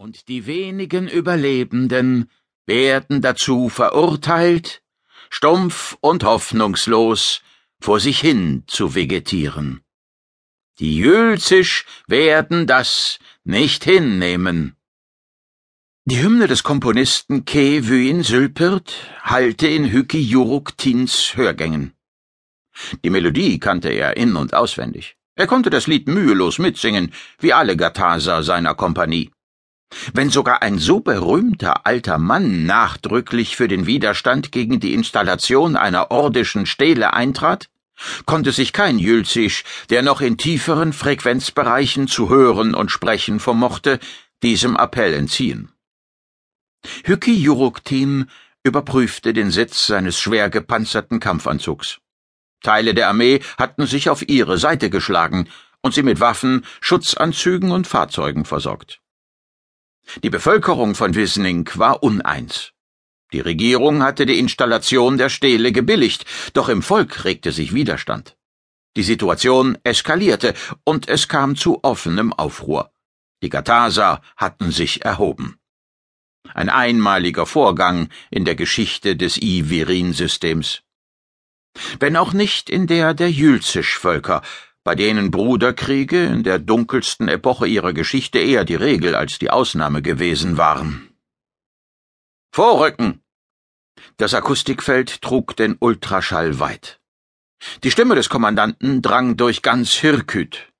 und die wenigen Überlebenden werden dazu verurteilt, stumpf und hoffnungslos vor sich hin zu vegetieren. Die Jülzisch werden das nicht hinnehmen. Die Hymne des Komponisten Ke Vyen Sülpert hallte in Hyki Juruktins Hörgängen. Die Melodie kannte er in- und auswendig. Er konnte das Lied mühelos mitsingen, wie alle Gathaser seiner Kompanie. Wenn sogar ein so berühmter alter Mann nachdrücklich für den Widerstand gegen die Installation einer ordischen Stele eintrat, konnte sich kein Jülzisch, der noch in tieferen Frequenzbereichen zu hören und sprechen vermochte, diesem Appell entziehen. Hücki Juruktin überprüfte den Sitz seines schwer gepanzerten Kampfanzugs. Teile der Armee hatten sich auf ihre Seite geschlagen und sie mit Waffen, Schutzanzügen und Fahrzeugen versorgt. Die Bevölkerung von Wisning war uneins. Die Regierung hatte die Installation der Stele gebilligt, doch im Volk regte sich Widerstand. Die Situation eskalierte und es kam zu offenem Aufruhr. Die Gathaser hatten sich erhoben. Ein einmaliger Vorgang in der Geschichte des I-Virin-Systems. Wenn auch nicht in der der Jülzisch-Völker, bei denen Bruderkriege in der dunkelsten Epoche ihrer Geschichte eher die Regel als die Ausnahme gewesen waren. Vorrücken! Das Akustikfeld trug den Ultraschall weit. Die Stimme des Kommandanten drang durch ganz Hirküt.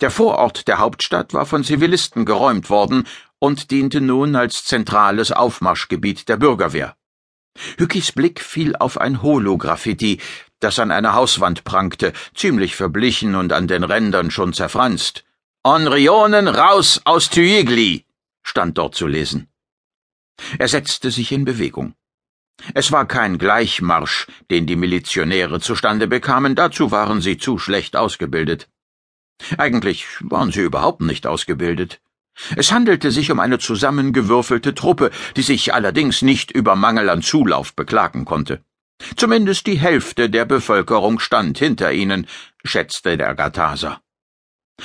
Der Vorort der Hauptstadt war von Zivilisten geräumt worden und diente nun als zentrales Aufmarschgebiet der Bürgerwehr. Hückis Blick fiel auf ein Holograffiti, das an einer Hauswand prangte, ziemlich verblichen und an den Rändern schon zerfranst. Onrionen raus aus Thyigli, stand dort zu lesen. Er setzte sich in Bewegung. Es war kein Gleichmarsch, den die Milizionäre zustande bekamen, dazu waren sie zu schlecht ausgebildet. Eigentlich waren sie überhaupt nicht ausgebildet. Es handelte sich um eine zusammengewürfelte Truppe, die sich allerdings nicht über Mangel an Zulauf beklagen konnte. Zumindest die Hälfte der Bevölkerung stand hinter ihnen, schätzte der Gathaser.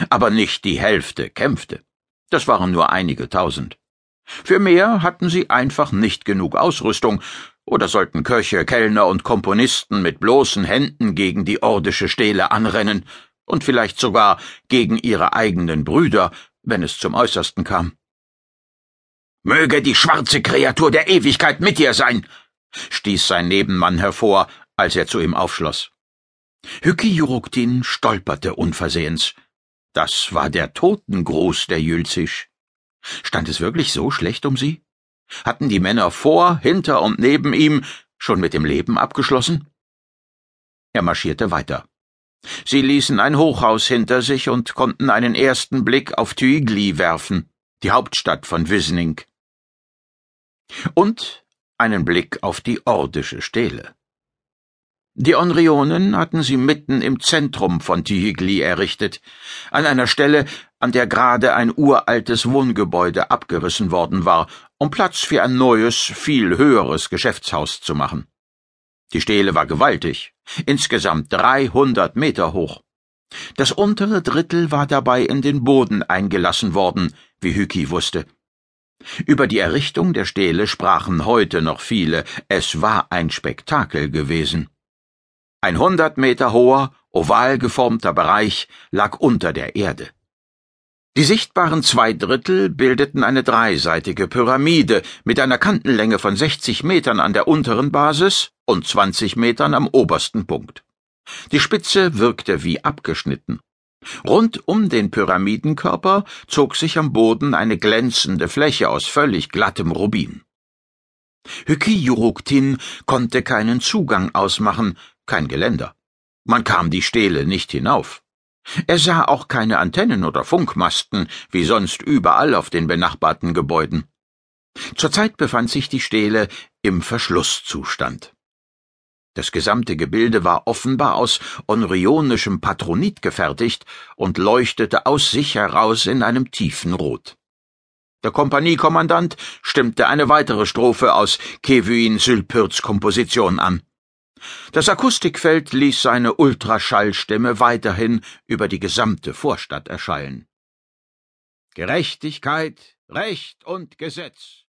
Aber nicht die Hälfte kämpfte. Das waren nur einige tausend. Für mehr hatten sie einfach nicht genug Ausrüstung, oder sollten Köche, Kellner und Komponisten mit bloßen Händen gegen die ordische Stele anrennen und vielleicht sogar gegen ihre eigenen Brüder, wenn es zum Äußersten kam. Möge die schwarze Kreatur der Ewigkeit mit dir sein, stieß sein Nebenmann hervor, als er zu ihm aufschloss. Hücki Juruktin stolperte unversehens. Das war der Totengruß der Jülzisch. Stand es wirklich so schlecht um sie? Hatten die Männer vor, hinter und neben ihm schon mit dem Leben abgeschlossen? Er marschierte weiter. Sie ließen ein Hochhaus hinter sich und konnten einen ersten Blick auf Tüigli werfen, die Hauptstadt von Wisning. Und einen Blick auf die ordische Stele. Die Onrionen hatten sie mitten im Zentrum von Tihigli errichtet, an einer Stelle, an der gerade ein uraltes Wohngebäude abgerissen worden war, um Platz für ein neues, viel höheres Geschäftshaus zu machen. Die Stele war gewaltig, insgesamt dreihundert Meter hoch. Das untere Drittel war dabei in den Boden eingelassen worden, wie Hyki wusste. Über die Errichtung der Stele sprachen heute noch viele, es war ein Spektakel gewesen. Ein hundert Meter hoher, oval geformter Bereich lag unter der Erde. Die sichtbaren zwei Drittel bildeten eine dreiseitige Pyramide mit einer Kantenlänge von 60 Metern an der unteren Basis und 20 Metern am obersten Punkt. Die Spitze wirkte wie abgeschnitten. Rund um den Pyramidenkörper zog sich am Boden eine glänzende Fläche aus völlig glattem Rubin. Hykijuruktin konnte keinen Zugang ausmachen, kein Geländer. Man kam die Stele nicht hinauf. Er sah auch keine Antennen oder Funkmasten, wie sonst überall auf den benachbarten Gebäuden. Zurzeit befand sich die Stele im Verschlusszustand. Das gesamte Gebilde war offenbar aus onrionischem Patronit gefertigt und leuchtete aus sich heraus in einem tiefen Rot. Der Kompaniekommandant stimmte eine weitere Strophe aus Kevin Sülpürts Komposition an. Das Akustikfeld ließ seine Ultraschallstimme weiterhin über die gesamte Vorstadt erschallen. Gerechtigkeit Recht und Gesetz